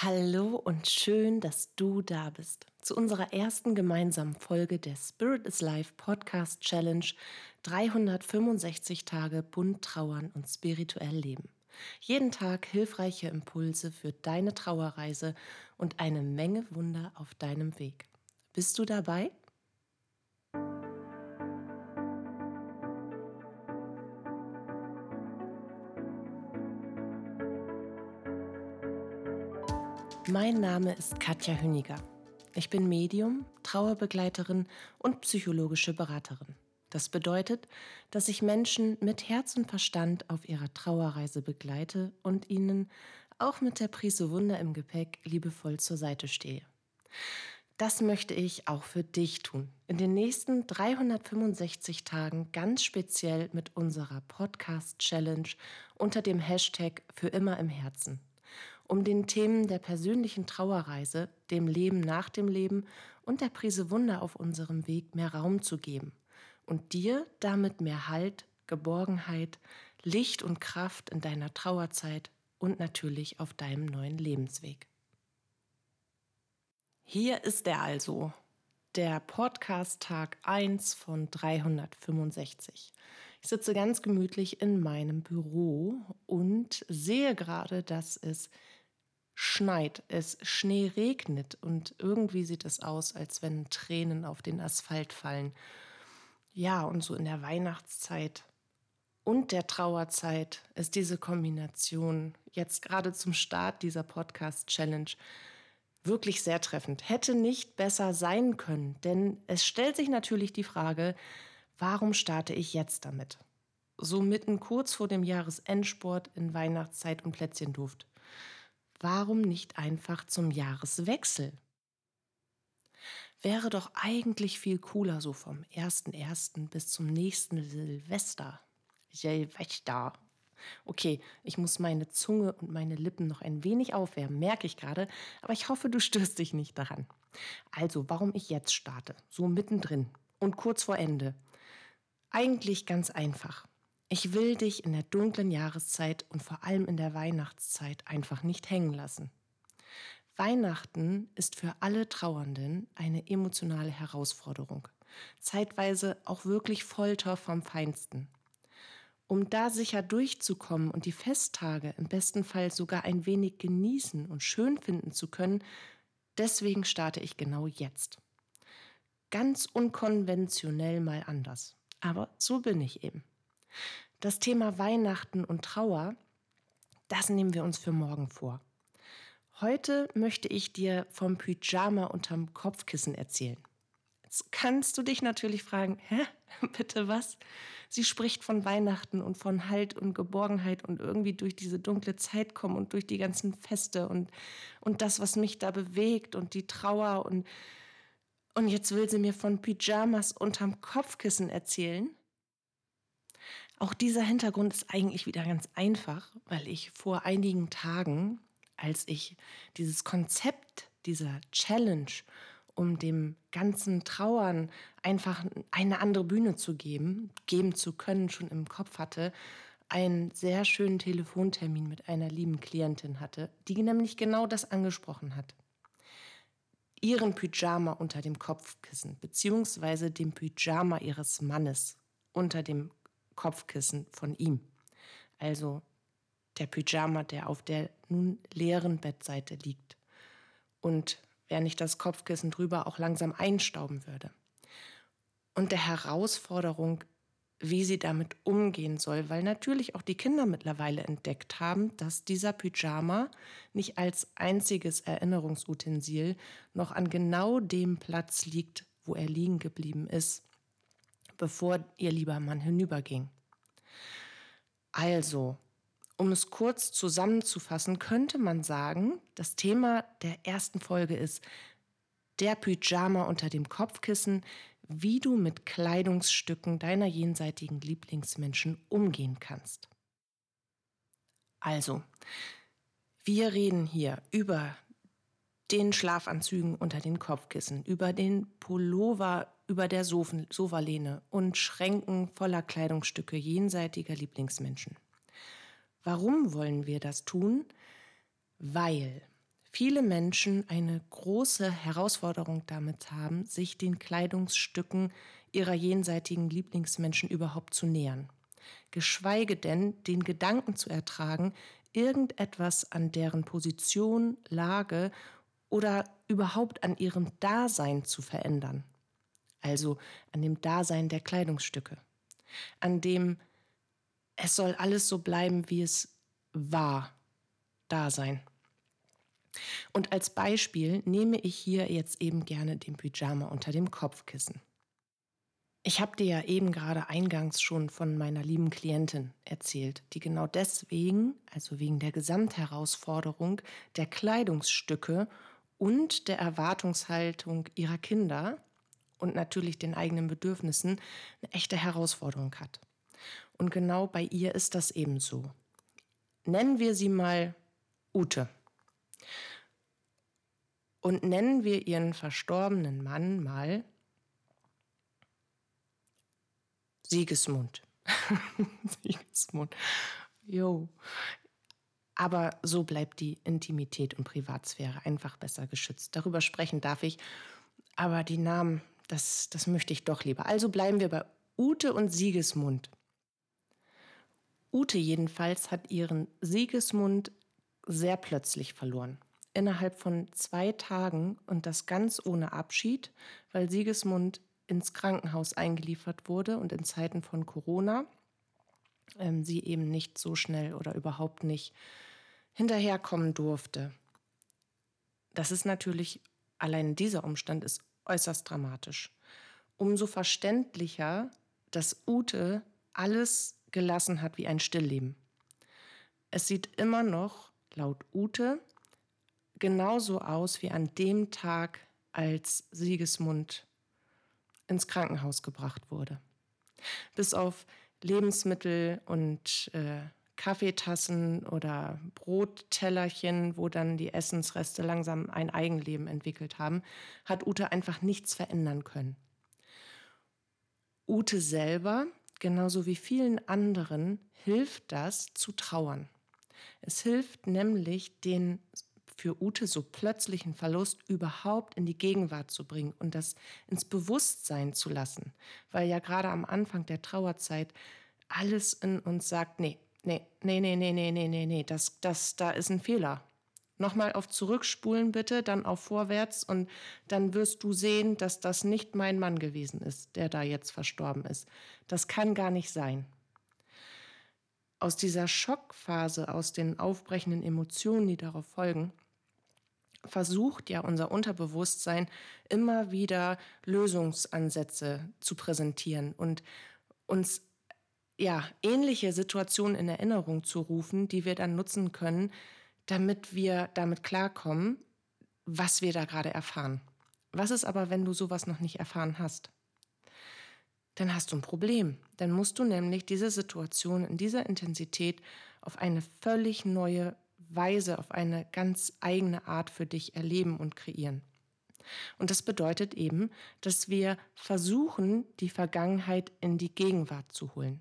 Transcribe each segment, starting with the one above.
Hallo und schön, dass du da bist. Zu unserer ersten gemeinsamen Folge der Spirit is Life Podcast Challenge 365 Tage bunt trauern und spirituell leben. Jeden Tag hilfreiche Impulse für deine Trauerreise und eine Menge Wunder auf deinem Weg. Bist du dabei? Mein Name ist Katja Hüniger. Ich bin Medium, Trauerbegleiterin und psychologische Beraterin. Das bedeutet, dass ich Menschen mit Herz und Verstand auf ihrer Trauerreise begleite und ihnen auch mit der Prise Wunder im Gepäck liebevoll zur Seite stehe. Das möchte ich auch für dich tun. In den nächsten 365 Tagen ganz speziell mit unserer Podcast Challenge unter dem Hashtag für immer im Herzen um den Themen der persönlichen Trauerreise, dem Leben nach dem Leben und der Prise Wunder auf unserem Weg mehr Raum zu geben und dir damit mehr Halt, Geborgenheit, Licht und Kraft in deiner Trauerzeit und natürlich auf deinem neuen Lebensweg. Hier ist er also, der Podcast Tag 1 von 365. Ich sitze ganz gemütlich in meinem Büro und sehe gerade, dass es schneit, es Schnee regnet und irgendwie sieht es aus, als wenn Tränen auf den Asphalt fallen. Ja, und so in der Weihnachtszeit und der Trauerzeit ist diese Kombination jetzt gerade zum Start dieser Podcast-Challenge wirklich sehr treffend. Hätte nicht besser sein können, denn es stellt sich natürlich die Frage, warum starte ich jetzt damit? So mitten kurz vor dem Jahresendsport in Weihnachtszeit und Plätzchenduft. Warum nicht einfach zum Jahreswechsel? Wäre doch eigentlich viel cooler so vom 1.1. bis zum nächsten Silvester. Silvester. Okay, ich muss meine Zunge und meine Lippen noch ein wenig aufwärmen, merke ich gerade, aber ich hoffe, du störst dich nicht daran. Also, warum ich jetzt starte, so mittendrin und kurz vor Ende. Eigentlich ganz einfach. Ich will dich in der dunklen Jahreszeit und vor allem in der Weihnachtszeit einfach nicht hängen lassen. Weihnachten ist für alle Trauernden eine emotionale Herausforderung, zeitweise auch wirklich Folter vom Feinsten. Um da sicher durchzukommen und die Festtage im besten Fall sogar ein wenig genießen und schön finden zu können, deswegen starte ich genau jetzt. Ganz unkonventionell mal anders. Aber so bin ich eben. Das Thema Weihnachten und Trauer, das nehmen wir uns für morgen vor. Heute möchte ich dir vom Pyjama unterm Kopfkissen erzählen. Jetzt kannst du dich natürlich fragen, hä, bitte was? Sie spricht von Weihnachten und von Halt und Geborgenheit und irgendwie durch diese dunkle Zeit kommen und durch die ganzen Feste und, und das, was mich da bewegt und die Trauer und, und jetzt will sie mir von Pyjamas unterm Kopfkissen erzählen. Auch dieser Hintergrund ist eigentlich wieder ganz einfach, weil ich vor einigen Tagen, als ich dieses Konzept dieser Challenge um dem ganzen Trauern einfach eine andere Bühne zu geben, geben zu können, schon im Kopf hatte, einen sehr schönen Telefontermin mit einer lieben Klientin hatte, die nämlich genau das angesprochen hat. Ihren Pyjama unter dem Kopfkissen, beziehungsweise dem Pyjama ihres Mannes unter dem Kopfkissen von ihm. Also der Pyjama, der auf der nun leeren Bettseite liegt. Und während ich das Kopfkissen drüber auch langsam einstauben würde. Und der Herausforderung, wie sie damit umgehen soll, weil natürlich auch die Kinder mittlerweile entdeckt haben, dass dieser Pyjama nicht als einziges Erinnerungsutensil noch an genau dem Platz liegt, wo er liegen geblieben ist, bevor ihr lieber Mann hinüberging. Also, um es kurz zusammenzufassen, könnte man sagen, das Thema der ersten Folge ist der Pyjama unter dem Kopfkissen, wie du mit Kleidungsstücken deiner jenseitigen Lieblingsmenschen umgehen kannst. Also, wir reden hier über den Schlafanzügen unter den Kopfkissen, über den Pullover über der Sofalehne und Schränken voller Kleidungsstücke jenseitiger Lieblingsmenschen. Warum wollen wir das tun? Weil viele Menschen eine große Herausforderung damit haben, sich den Kleidungsstücken ihrer jenseitigen Lieblingsmenschen überhaupt zu nähern. Geschweige denn den Gedanken zu ertragen, irgendetwas an deren Position, Lage oder überhaupt an ihrem Dasein zu verändern. Also an dem Dasein der Kleidungsstücke. An dem es soll alles so bleiben, wie es war, Dasein. Und als Beispiel nehme ich hier jetzt eben gerne den Pyjama unter dem Kopfkissen. Ich habe dir ja eben gerade eingangs schon von meiner lieben Klientin erzählt, die genau deswegen, also wegen der Gesamtherausforderung der Kleidungsstücke und der Erwartungshaltung ihrer Kinder und natürlich den eigenen Bedürfnissen eine echte Herausforderung hat. Und genau bei ihr ist das eben so. Nennen wir sie mal Ute. Und nennen wir ihren verstorbenen Mann mal Siegesmund. Siegesmund. Jo. Aber so bleibt die Intimität und Privatsphäre einfach besser geschützt. Darüber sprechen darf ich. Aber die Namen, das, das möchte ich doch lieber. Also bleiben wir bei Ute und Siegesmund. Ute jedenfalls hat ihren Siegesmund sehr plötzlich verloren. Innerhalb von zwei Tagen und das ganz ohne Abschied, weil Siegesmund ins Krankenhaus eingeliefert wurde und in Zeiten von Corona ähm, sie eben nicht so schnell oder überhaupt nicht hinterherkommen durfte. Das ist natürlich, allein dieser Umstand ist äußerst dramatisch. Umso verständlicher, dass Ute alles gelassen hat wie ein Stillleben. Es sieht immer noch, laut Ute, genauso aus wie an dem Tag, als Siegesmund ins Krankenhaus gebracht wurde. Bis auf Lebensmittel und äh, Kaffeetassen oder Brottellerchen, wo dann die Essensreste langsam ein Eigenleben entwickelt haben, hat Ute einfach nichts verändern können. Ute selber, genauso wie vielen anderen, hilft das zu trauern. Es hilft nämlich, den für Ute so plötzlichen Verlust überhaupt in die Gegenwart zu bringen und das ins Bewusstsein zu lassen. Weil ja gerade am Anfang der Trauerzeit alles in uns sagt, nee, Nee, nee, nee, nee, nee, nee, nee, nee. Das, das, da ist ein Fehler. Nochmal auf Zurückspulen bitte, dann auf Vorwärts und dann wirst du sehen, dass das nicht mein Mann gewesen ist, der da jetzt verstorben ist. Das kann gar nicht sein. Aus dieser Schockphase, aus den aufbrechenden Emotionen, die darauf folgen, versucht ja unser Unterbewusstsein immer wieder Lösungsansätze zu präsentieren und uns ja ähnliche Situationen in Erinnerung zu rufen, die wir dann nutzen können, damit wir damit klarkommen, was wir da gerade erfahren. Was ist aber, wenn du sowas noch nicht erfahren hast? Dann hast du ein Problem. Dann musst du nämlich diese Situation in dieser Intensität auf eine völlig neue Weise, auf eine ganz eigene Art für dich erleben und kreieren. Und das bedeutet eben, dass wir versuchen, die Vergangenheit in die Gegenwart zu holen.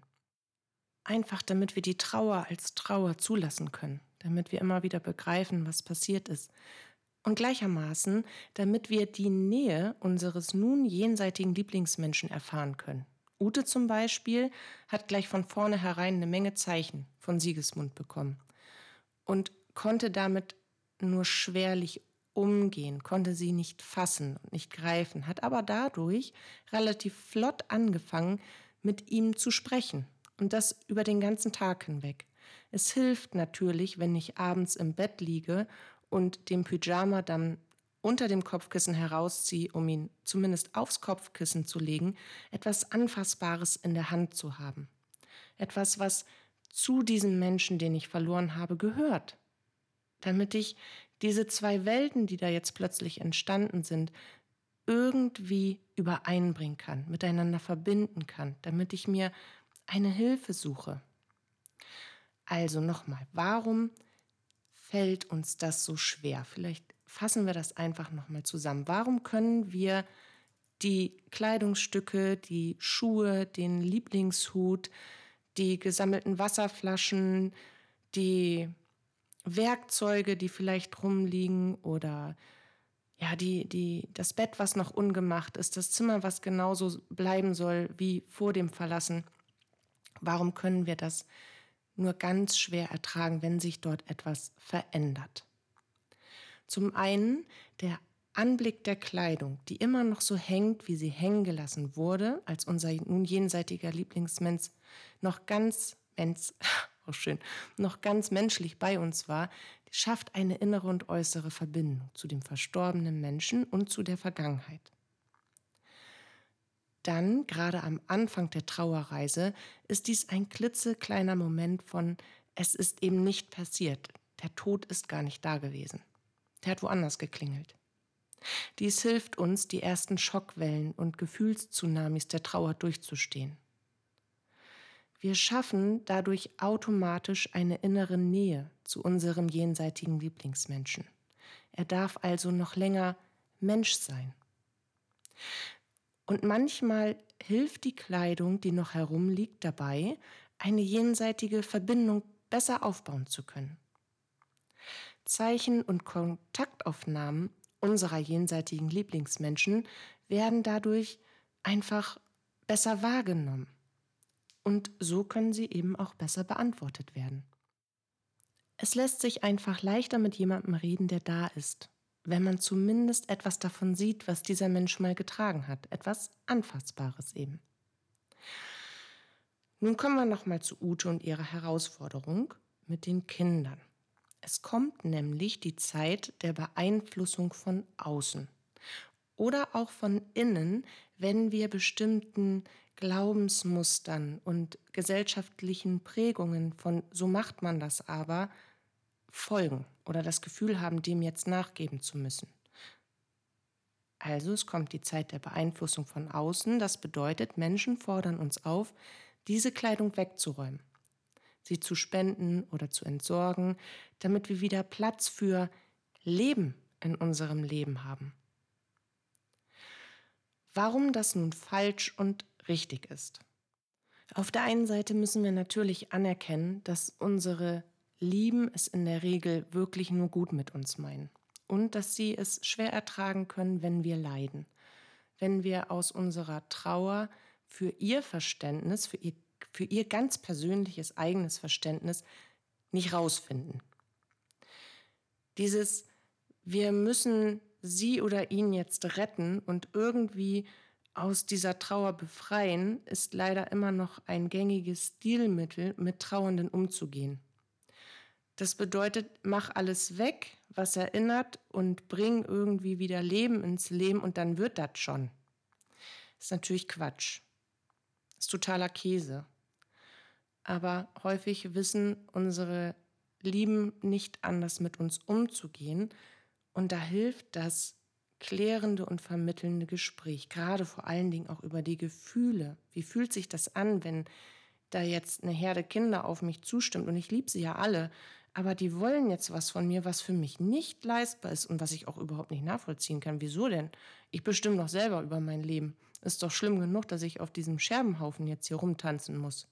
Einfach damit wir die Trauer als Trauer zulassen können, damit wir immer wieder begreifen, was passiert ist. Und gleichermaßen, damit wir die Nähe unseres nun jenseitigen Lieblingsmenschen erfahren können. Ute zum Beispiel hat gleich von vornherein eine Menge Zeichen von Siegesmund bekommen und konnte damit nur schwerlich umgehen, konnte sie nicht fassen und nicht greifen, hat aber dadurch relativ flott angefangen, mit ihm zu sprechen und das über den ganzen Tag hinweg. Es hilft natürlich, wenn ich abends im Bett liege und den Pyjama dann unter dem Kopfkissen herausziehe, um ihn zumindest aufs Kopfkissen zu legen, etwas Anfassbares in der Hand zu haben. Etwas, was zu diesem Menschen, den ich verloren habe, gehört. Damit ich diese zwei Welten, die da jetzt plötzlich entstanden sind, irgendwie übereinbringen kann, miteinander verbinden kann, damit ich mir eine Hilfe suche. Also nochmal, warum fällt uns das so schwer? Vielleicht fassen wir das einfach nochmal zusammen. Warum können wir die Kleidungsstücke, die Schuhe, den Lieblingshut, die gesammelten Wasserflaschen, die Werkzeuge, die vielleicht rumliegen oder ja, die, die, das Bett, was noch ungemacht ist, das Zimmer, was genauso bleiben soll wie vor dem Verlassen. Warum können wir das nur ganz schwer ertragen, wenn sich dort etwas verändert? Zum einen der Anblick der Kleidung, die immer noch so hängt, wie sie hängen gelassen wurde, als unser nun jenseitiger Lieblingsmensch noch ganz, Mensch, auch schön, noch ganz menschlich bei uns war, schafft eine innere und äußere Verbindung zu dem verstorbenen Menschen und zu der Vergangenheit. Dann, gerade am Anfang der Trauerreise, ist dies ein klitzekleiner Moment von es ist eben nicht passiert. Der Tod ist gar nicht da gewesen. Der hat woanders geklingelt. Dies hilft uns, die ersten Schockwellen und Gefühlstsunamis der Trauer durchzustehen. Wir schaffen dadurch automatisch eine innere Nähe zu unserem jenseitigen Lieblingsmenschen. Er darf also noch länger Mensch sein. Und manchmal hilft die Kleidung, die noch herumliegt, dabei, eine jenseitige Verbindung besser aufbauen zu können. Zeichen und Kontaktaufnahmen unserer jenseitigen Lieblingsmenschen werden dadurch einfach besser wahrgenommen. Und so können sie eben auch besser beantwortet werden. Es lässt sich einfach leichter mit jemandem reden, der da ist, wenn man zumindest etwas davon sieht, was dieser Mensch mal getragen hat, etwas Anfassbares eben. Nun kommen wir nochmal zu Ute und ihrer Herausforderung mit den Kindern. Es kommt nämlich die Zeit der Beeinflussung von außen oder auch von innen, wenn wir bestimmten Glaubensmustern und gesellschaftlichen Prägungen von so macht man das aber folgen oder das Gefühl haben, dem jetzt nachgeben zu müssen. Also es kommt die Zeit der Beeinflussung von außen, das bedeutet, Menschen fordern uns auf, diese Kleidung wegzuräumen sie zu spenden oder zu entsorgen, damit wir wieder Platz für Leben in unserem Leben haben. Warum das nun falsch und richtig ist. Auf der einen Seite müssen wir natürlich anerkennen, dass unsere Lieben es in der Regel wirklich nur gut mit uns meinen und dass sie es schwer ertragen können, wenn wir leiden, wenn wir aus unserer Trauer für ihr Verständnis, für ihr für ihr ganz persönliches eigenes Verständnis nicht rausfinden. Dieses, wir müssen sie oder ihn jetzt retten und irgendwie aus dieser Trauer befreien, ist leider immer noch ein gängiges Stilmittel, mit Trauernden umzugehen. Das bedeutet, mach alles weg, was erinnert und bring irgendwie wieder Leben ins Leben und dann wird das schon. Ist natürlich Quatsch. Ist totaler Käse aber häufig wissen unsere Lieben nicht anders mit uns umzugehen. Und da hilft das klärende und vermittelnde Gespräch, gerade vor allen Dingen auch über die Gefühle. Wie fühlt sich das an, wenn da jetzt eine Herde Kinder auf mich zustimmt und ich liebe sie ja alle, aber die wollen jetzt was von mir, was für mich nicht leistbar ist und was ich auch überhaupt nicht nachvollziehen kann. Wieso denn? Ich bestimme doch selber über mein Leben. Ist doch schlimm genug, dass ich auf diesem Scherbenhaufen jetzt hier rumtanzen muss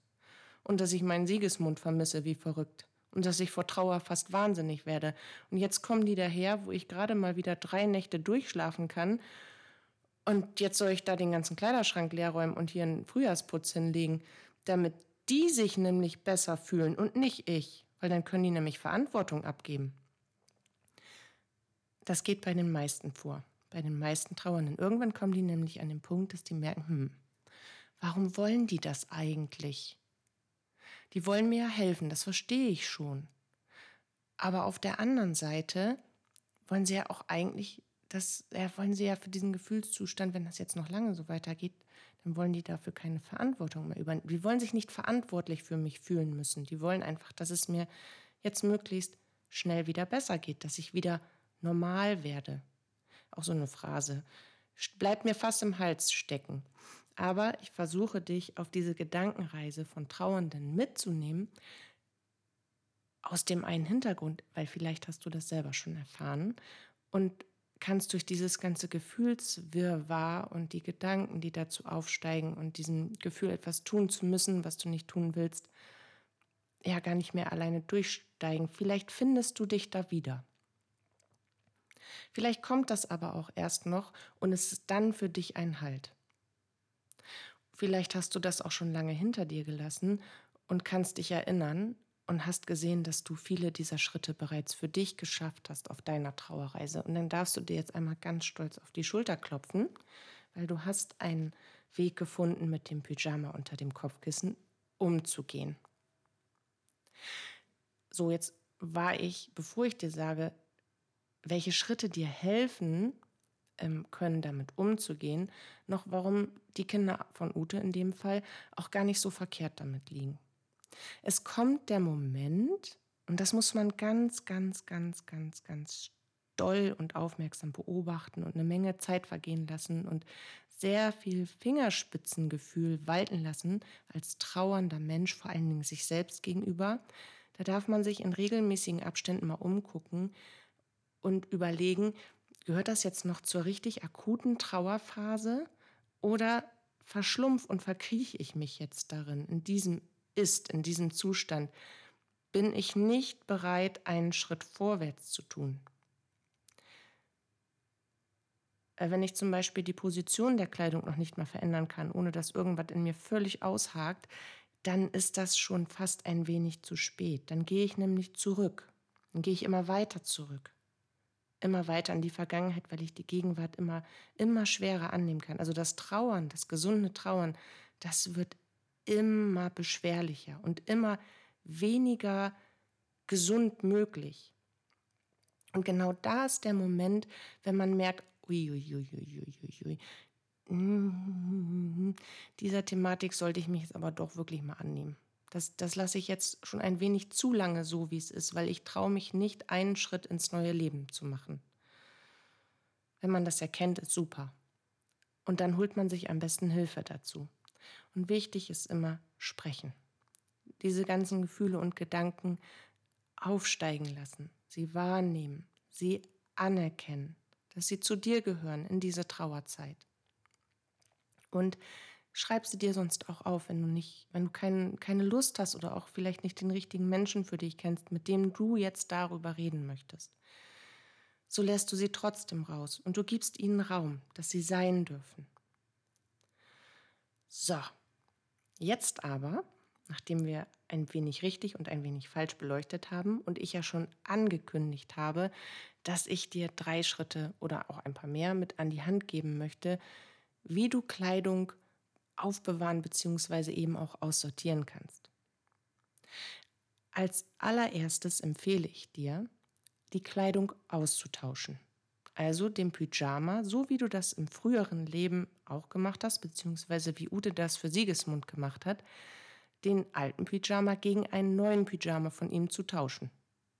und dass ich meinen Siegesmund vermisse wie verrückt und dass ich vor Trauer fast wahnsinnig werde. Und jetzt kommen die daher, wo ich gerade mal wieder drei Nächte durchschlafen kann. Und jetzt soll ich da den ganzen Kleiderschrank leerräumen und hier einen Frühjahrsputz hinlegen, damit die sich nämlich besser fühlen und nicht ich, weil dann können die nämlich Verantwortung abgeben. Das geht bei den meisten vor, bei den meisten Trauernden. Irgendwann kommen die nämlich an den Punkt, dass die merken, hm, warum wollen die das eigentlich? Die wollen mir ja helfen, das verstehe ich schon. Aber auf der anderen Seite wollen sie ja auch eigentlich, das ja, wollen sie ja für diesen Gefühlszustand, wenn das jetzt noch lange so weitergeht, dann wollen die dafür keine Verantwortung mehr übernehmen. Die wollen sich nicht verantwortlich für mich fühlen müssen. Die wollen einfach, dass es mir jetzt möglichst schnell wieder besser geht, dass ich wieder normal werde. Auch so eine Phrase. Bleibt mir fast im Hals stecken. Aber ich versuche dich auf diese Gedankenreise von Trauernden mitzunehmen, aus dem einen Hintergrund, weil vielleicht hast du das selber schon erfahren und kannst durch dieses ganze Gefühlswirrwarr und die Gedanken, die dazu aufsteigen und diesem Gefühl, etwas tun zu müssen, was du nicht tun willst, ja gar nicht mehr alleine durchsteigen. Vielleicht findest du dich da wieder. Vielleicht kommt das aber auch erst noch und es ist dann für dich ein Halt. Vielleicht hast du das auch schon lange hinter dir gelassen und kannst dich erinnern und hast gesehen, dass du viele dieser Schritte bereits für dich geschafft hast auf deiner Trauerreise. Und dann darfst du dir jetzt einmal ganz stolz auf die Schulter klopfen, weil du hast einen Weg gefunden, mit dem Pyjama unter dem Kopfkissen umzugehen. So, jetzt war ich, bevor ich dir sage, welche Schritte dir helfen ähm, können, damit umzugehen, noch warum die Kinder von Ute in dem Fall auch gar nicht so verkehrt damit liegen. Es kommt der Moment, und das muss man ganz, ganz, ganz, ganz, ganz doll und aufmerksam beobachten und eine Menge Zeit vergehen lassen und sehr viel Fingerspitzengefühl walten lassen als trauernder Mensch, vor allen Dingen sich selbst gegenüber. Da darf man sich in regelmäßigen Abständen mal umgucken und überlegen, gehört das jetzt noch zur richtig akuten Trauerphase oder verschlumpf und verkrieche ich mich jetzt darin, in diesem Ist, in diesem Zustand? Bin ich nicht bereit, einen Schritt vorwärts zu tun? Äh, wenn ich zum Beispiel die Position der Kleidung noch nicht mal verändern kann, ohne dass irgendwas in mir völlig aushakt, dann ist das schon fast ein wenig zu spät. Dann gehe ich nämlich zurück. Dann gehe ich immer weiter zurück. Immer weiter in die Vergangenheit, weil ich die Gegenwart immer, immer schwerer annehmen kann. Also das Trauern, das gesunde Trauern, das wird immer beschwerlicher und immer weniger gesund möglich. Und genau da ist der Moment, wenn man merkt, uiuiuiuiui, mhm. dieser Thematik sollte ich mich jetzt aber doch wirklich mal annehmen. Das, das lasse ich jetzt schon ein wenig zu lange so, wie es ist, weil ich traue mich nicht, einen Schritt ins neue Leben zu machen. Wenn man das erkennt, ist super. Und dann holt man sich am besten Hilfe dazu. Und wichtig ist immer sprechen. Diese ganzen Gefühle und Gedanken aufsteigen lassen, sie wahrnehmen, sie anerkennen dass sie zu dir gehören in diese Trauerzeit. Und schreib sie dir sonst auch auf, wenn du nicht, wenn du kein, keine Lust hast oder auch vielleicht nicht den richtigen Menschen für dich kennst, mit dem du jetzt darüber reden möchtest. So lässt du sie trotzdem raus und du gibst ihnen Raum, dass sie sein dürfen. So, jetzt aber, nachdem wir ein wenig richtig und ein wenig falsch beleuchtet haben und ich ja schon angekündigt habe, dass ich dir drei Schritte oder auch ein paar mehr mit an die Hand geben möchte, wie du Kleidung aufbewahren bzw. eben auch aussortieren kannst. Als allererstes empfehle ich dir, die Kleidung auszutauschen. Also den Pyjama, so wie du das im früheren Leben auch gemacht hast, beziehungsweise wie Ute das für Siegesmund gemacht hat, den alten Pyjama gegen einen neuen Pyjama von ihm zu tauschen.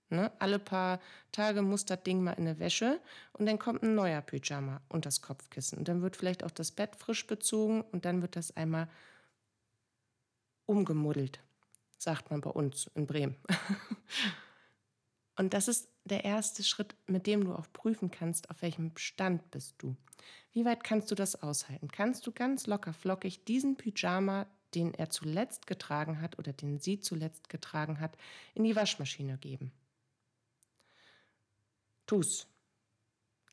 Ne? Alle paar Tage muss das Ding mal in eine Wäsche und dann kommt ein neuer Pyjama und das Kopfkissen. Und dann wird vielleicht auch das Bett frisch bezogen und dann wird das einmal umgemuddelt, sagt man bei uns in Bremen. und das ist der erste Schritt, mit dem du auch prüfen kannst, auf welchem Stand bist du. Wie weit kannst du das aushalten? Kannst du ganz locker flockig diesen Pyjama, den er zuletzt getragen hat oder den sie zuletzt getragen hat, in die Waschmaschine geben? Tu's.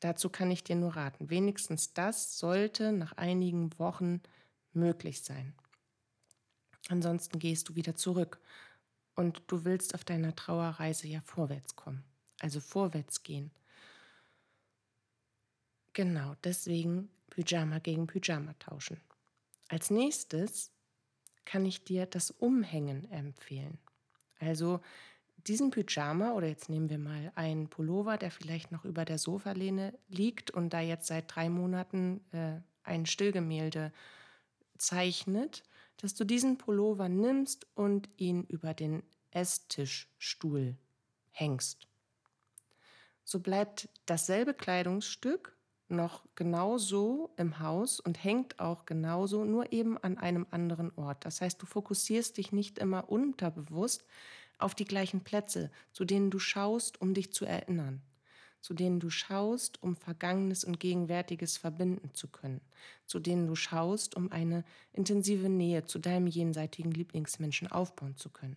Dazu kann ich dir nur raten. Wenigstens das sollte nach einigen Wochen möglich sein. Ansonsten gehst du wieder zurück und du willst auf deiner Trauerreise ja vorwärts kommen, also vorwärts gehen. Genau, deswegen Pyjama gegen Pyjama tauschen. Als nächstes kann ich dir das Umhängen empfehlen. Also diesen Pyjama oder jetzt nehmen wir mal einen Pullover, der vielleicht noch über der Sofalehne liegt und da jetzt seit drei Monaten äh, ein Stillgemälde zeichnet, dass du diesen Pullover nimmst und ihn über den Esstischstuhl hängst. So bleibt dasselbe Kleidungsstück noch genauso im Haus und hängt auch genauso, nur eben an einem anderen Ort. Das heißt, du fokussierst dich nicht immer unterbewusst auf die gleichen Plätze, zu denen du schaust, um dich zu erinnern, zu denen du schaust, um Vergangenes und Gegenwärtiges verbinden zu können, zu denen du schaust, um eine intensive Nähe zu deinem jenseitigen Lieblingsmenschen aufbauen zu können.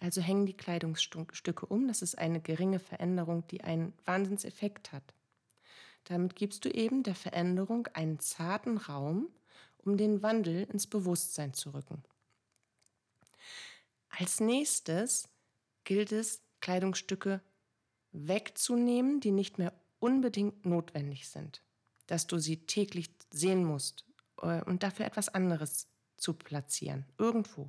Also hängen die Kleidungsstücke um. Das ist eine geringe Veränderung, die einen Wahnsinnseffekt hat. Damit gibst du eben der Veränderung einen zarten Raum, um den Wandel ins Bewusstsein zu rücken. Als nächstes gilt es, Kleidungsstücke wegzunehmen, die nicht mehr unbedingt notwendig sind, dass du sie täglich sehen musst äh, und dafür etwas anderes zu platzieren, irgendwo.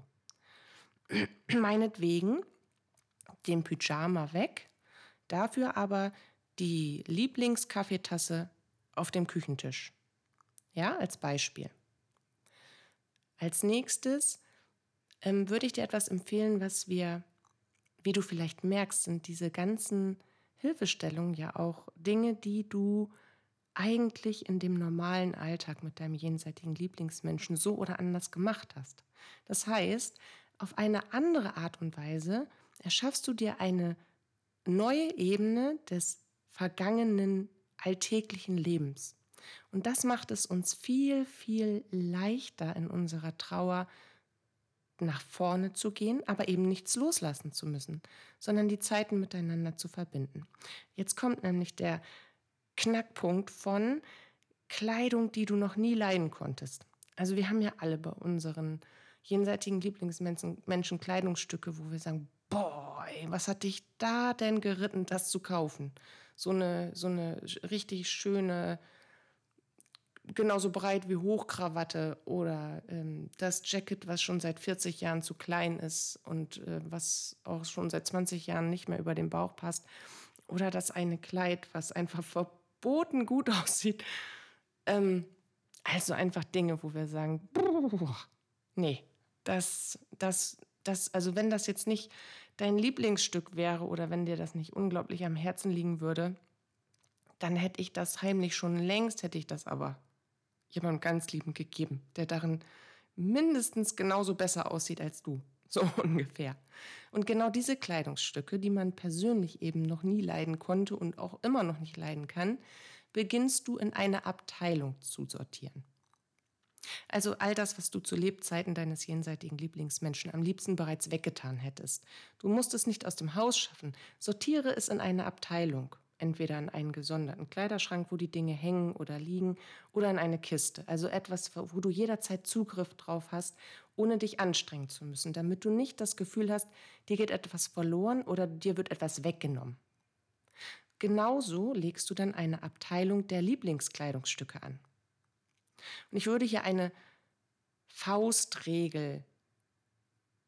Meinetwegen den Pyjama weg, dafür aber die Lieblingskaffeetasse auf dem Küchentisch. Ja, als Beispiel. Als nächstes ähm, würde ich dir etwas empfehlen, was wir, wie du vielleicht merkst, sind diese ganzen Hilfestellungen ja auch Dinge, die du eigentlich in dem normalen Alltag mit deinem jenseitigen Lieblingsmenschen so oder anders gemacht hast. Das heißt, auf eine andere Art und Weise erschaffst du dir eine neue Ebene des vergangenen alltäglichen Lebens. Und das macht es uns viel, viel leichter in unserer Trauer nach vorne zu gehen, aber eben nichts loslassen zu müssen, sondern die Zeiten miteinander zu verbinden. Jetzt kommt nämlich der Knackpunkt von Kleidung, die du noch nie leiden konntest. Also wir haben ja alle bei unseren jenseitigen Lieblingsmenschen Menschen Kleidungsstücke, wo wir sagen, boah, was hat dich da denn geritten, das zu kaufen? So eine, so eine richtig schöne genauso breit wie Hochkrawatte oder ähm, das Jacket, was schon seit 40 Jahren zu klein ist und äh, was auch schon seit 20 Jahren nicht mehr über den Bauch passt oder das eine Kleid, was einfach verboten gut aussieht. Ähm, also einfach Dinge, wo wir sagen, nee, das, das, das, also wenn das jetzt nicht dein Lieblingsstück wäre oder wenn dir das nicht unglaublich am Herzen liegen würde, dann hätte ich das heimlich schon längst, hätte ich das aber jemandem ganz liebend gegeben, der darin mindestens genauso besser aussieht als du. So ungefähr. Und genau diese Kleidungsstücke, die man persönlich eben noch nie leiden konnte und auch immer noch nicht leiden kann, beginnst du in eine Abteilung zu sortieren. Also all das, was du zu Lebzeiten deines jenseitigen Lieblingsmenschen am liebsten bereits weggetan hättest. Du musst es nicht aus dem Haus schaffen. Sortiere es in eine Abteilung entweder in einen gesonderten Kleiderschrank, wo die Dinge hängen oder liegen, oder in eine Kiste. Also etwas, wo du jederzeit Zugriff drauf hast, ohne dich anstrengen zu müssen, damit du nicht das Gefühl hast, dir geht etwas verloren oder dir wird etwas weggenommen. Genauso legst du dann eine Abteilung der Lieblingskleidungsstücke an. Und ich würde hier eine Faustregel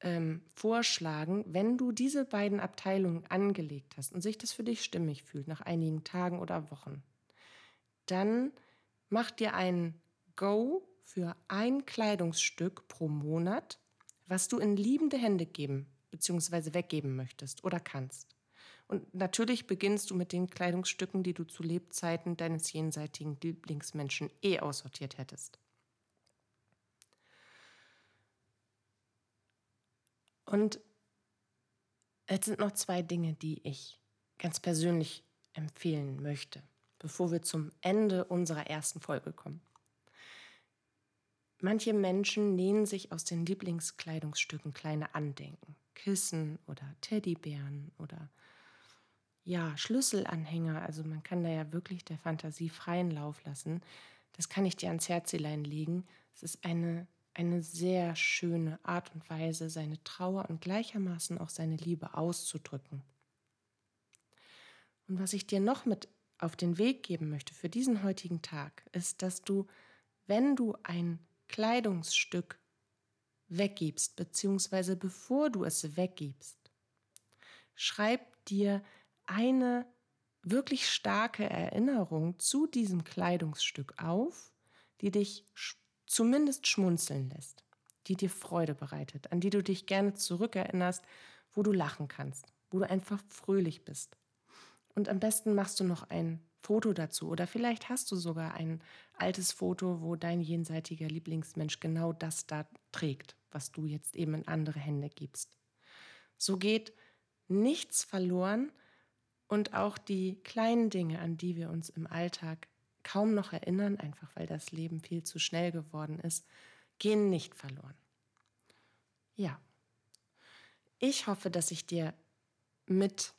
ähm, vorschlagen, wenn du diese beiden Abteilungen angelegt hast und sich das für dich stimmig fühlt nach einigen Tagen oder Wochen, dann mach dir ein Go für ein Kleidungsstück pro Monat, was du in liebende Hände geben bzw. weggeben möchtest oder kannst. Und natürlich beginnst du mit den Kleidungsstücken, die du zu Lebzeiten deines jenseitigen Lieblingsmenschen eh aussortiert hättest. Und es sind noch zwei Dinge, die ich ganz persönlich empfehlen möchte, bevor wir zum Ende unserer ersten Folge kommen. Manche Menschen nähen sich aus den Lieblingskleidungsstücken kleine Andenken, Kissen oder Teddybären oder ja, Schlüsselanhänger. Also man kann da ja wirklich der Fantasie freien Lauf lassen. Das kann ich dir ans Herzelein legen. Es ist eine eine sehr schöne Art und Weise, seine Trauer und gleichermaßen auch seine Liebe auszudrücken. Und was ich dir noch mit auf den Weg geben möchte für diesen heutigen Tag, ist, dass du, wenn du ein Kleidungsstück weggibst, beziehungsweise bevor du es weggibst, schreib dir eine wirklich starke Erinnerung zu diesem Kleidungsstück auf, die dich zumindest schmunzeln lässt, die dir Freude bereitet, an die du dich gerne zurückerinnerst, wo du lachen kannst, wo du einfach fröhlich bist. Und am besten machst du noch ein Foto dazu oder vielleicht hast du sogar ein altes Foto, wo dein jenseitiger Lieblingsmensch genau das da trägt, was du jetzt eben in andere Hände gibst. So geht nichts verloren und auch die kleinen Dinge, an die wir uns im Alltag kaum noch erinnern, einfach weil das Leben viel zu schnell geworden ist, gehen nicht verloren. Ja. Ich hoffe, dass ich dir mit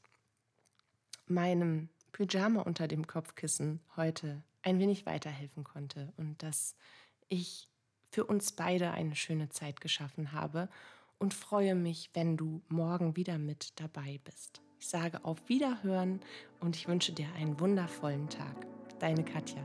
meinem Pyjama unter dem Kopfkissen heute ein wenig weiterhelfen konnte und dass ich für uns beide eine schöne Zeit geschaffen habe und freue mich, wenn du morgen wieder mit dabei bist. Ich sage auf Wiederhören und ich wünsche dir einen wundervollen Tag. Deine Katja.